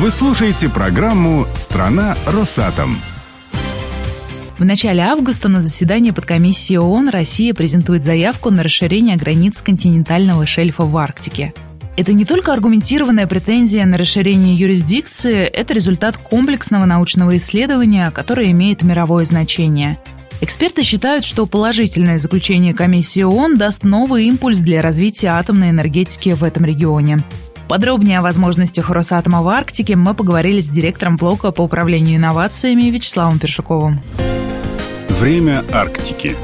Вы слушаете программу «Страна Росатом». В начале августа на заседании подкомиссии ООН Россия презентует заявку на расширение границ континентального шельфа в Арктике. Это не только аргументированная претензия на расширение юрисдикции, это результат комплексного научного исследования, которое имеет мировое значение. Эксперты считают, что положительное заключение комиссии ООН даст новый импульс для развития атомной энергетики в этом регионе. Подробнее о возможностях Росатома в Арктике мы поговорили с директором блока по управлению инновациями Вячеславом Першаковым. Время Арктики.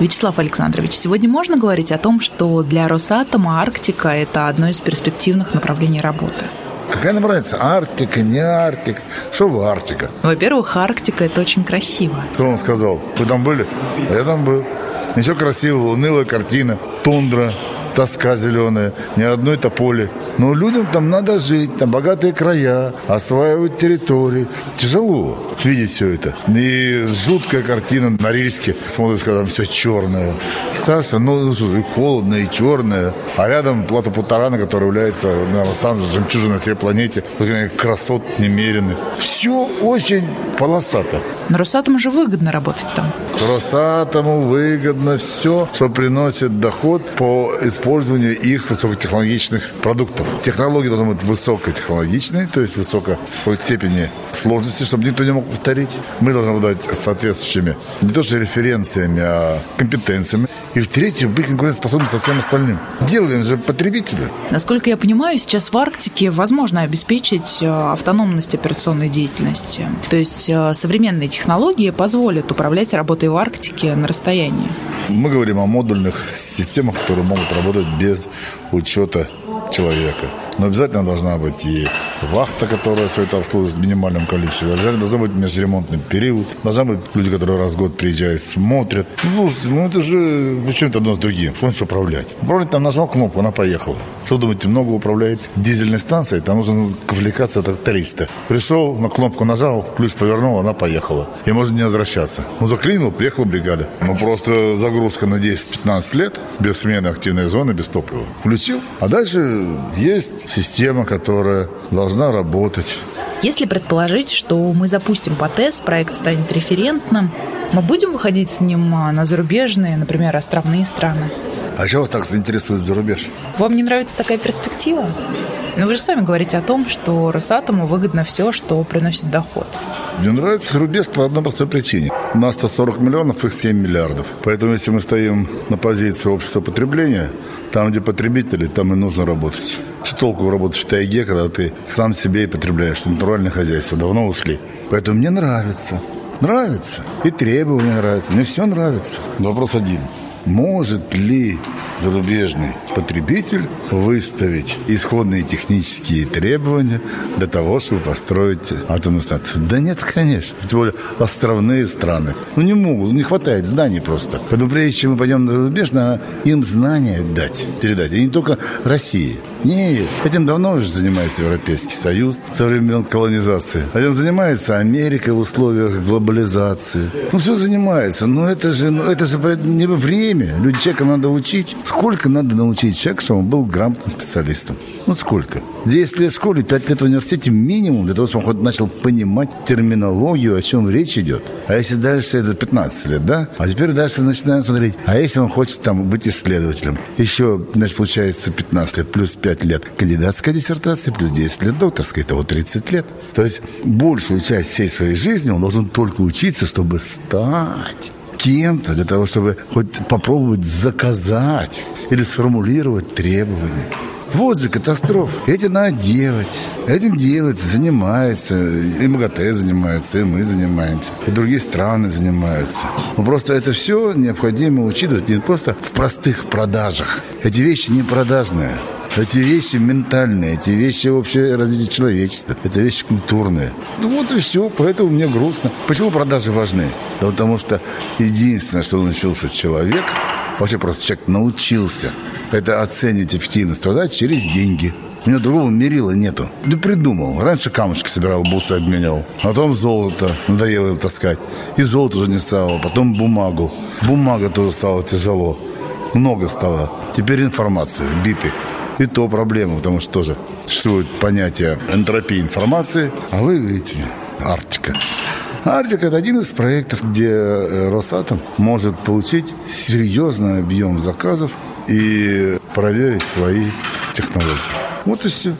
Вячеслав Александрович, сегодня можно говорить о том, что для Росатома Арктика – это одно из перспективных направлений работы? Какая нам разница? Арктика, не Арктика? Что в Арктика? Во-первых, Арктика – это очень красиво. Кто он сказал? Вы там были? А я там был. Ничего красивого, унылая картина, тундра, тоска зеленая, ни одной тополи. Но людям там надо жить, там богатые края, осваивать территории. Тяжело видеть все это. И жуткая картина на Рильске. Смотришь, когда там все черное. Страшно, ну, слушай, холодно и черное. А рядом плата Путарана, которая является, наверное, самой жемчужиной на всей планете. Красот немеренных. Все очень полосато. Но Росатому же выгодно работать там. Росатому выгодно все, что приносит доход по использованию их высокотехнологичных продуктов. Технологии должны быть высокотехнологичные, то есть высокой степени сложности, чтобы никто не мог повторить. Мы должны обладать соответствующими не то что референциями, а компетенциями. И в-третьих, быть конкурентоспособным со всем остальным. Делаем же потребители. Насколько я понимаю, сейчас в Арктике возможно обеспечить э, автономность операционной деятельности. То есть э, современные технологии позволят управлять работой в Арктике на расстоянии. Мы говорим о модульных системах, которые могут работать без учета человека. Но обязательно должна быть и вахта, которая все это обслуживает в минимальном количестве. Обязательно должен быть межремонтный период. Должны быть люди, которые раз в год приезжают, смотрят. Ну, ну это же почему это одно с другим? Что управлять? Управлять там нажал кнопку, она поехала. Что думаете, много управляет дизельной станцией? Там нужно квалификация тракториста. Пришел, на кнопку нажал, ключ повернул, она поехала. И можно не возвращаться. Ну, заклинил, приехала бригада. Ну, просто загрузка на 10-15 лет, без смены активной зоны, без топлива. Включил. А дальше есть система, которая должна работать. Если предположить, что мы запустим по тест, проект станет референтным, мы будем выходить с ним а, на зарубежные, например, островные страны? А чего вас так заинтересует за рубеж? Вам не нравится такая перспектива? Но вы же сами говорите о том, что Росатому выгодно все, что приносит доход. Мне нравится рубеж по одной простой причине. У нас 140 миллионов, их 7 миллиардов. Поэтому если мы стоим на позиции общества потребления, там, где потребители, там и нужно работать. Толку работать в тайге, когда ты сам себе и потребляешь? Натуральное хозяйство давно ушли. Поэтому мне нравится. Нравится. И требования нравятся. Мне все нравится. Вопрос один. Может ли зарубежный потребитель выставить исходные технические требования для того, чтобы построить атомную станцию? Да нет, конечно. Тем более островные страны. Ну, не могут, не хватает знаний просто. Поэтому прежде чем мы пойдем на зарубеж, надо им знания дать, передать. И не только России. Нет, этим давно уже занимается Европейский Союз со времен колонизации. Этим занимается Америка в условиях глобализации. Ну, все занимается. Но это же, ну, это же не время. Люди, человека надо учить. Сколько надо научить человека, чтобы он был грамотным специалистом? Ну, сколько? 10 лет в школе, 5 лет в университете минимум, для того, чтобы он хоть начал понимать терминологию, о чем речь идет. А если дальше это 15 лет, да? А теперь дальше начинаем смотреть, а если он хочет там быть исследователем? Еще, значит, получается 15 лет плюс 5 лет кандидатской диссертации, плюс 10 лет докторской, того 30 лет. То есть большую часть всей своей жизни он должен только учиться, чтобы стать кем-то, для того, чтобы хоть попробовать заказать или сформулировать требования. Вот же катастрофа. Этим надо делать. Этим делать, занимается. И МАГАТЭ занимается, и мы занимаемся. И другие страны занимаются. Но просто это все необходимо учитывать не просто в простых продажах. Эти вещи не продажные. Эти вещи ментальные, эти вещи общее развитие человечества, это вещи культурные. Ну вот и все, поэтому мне грустно. Почему продажи важны? Да потому что единственное, что научился человек, вообще просто человек научился, это оценивать эффективность труда через деньги. У меня другого мерила нету. Да придумал. Раньше камушки собирал, бусы обменял. Потом золото. Надоело им таскать. И золото уже не стало. Потом бумагу. Бумага тоже стала тяжело. Много стало. Теперь информацию. Биты. И то проблема, потому что тоже существует понятие энтропии информации, а вы говорите Арктика. Арктика – это один из проектов, где э, Росатом может получить серьезный объем заказов и проверить свои технологии. Вот и все.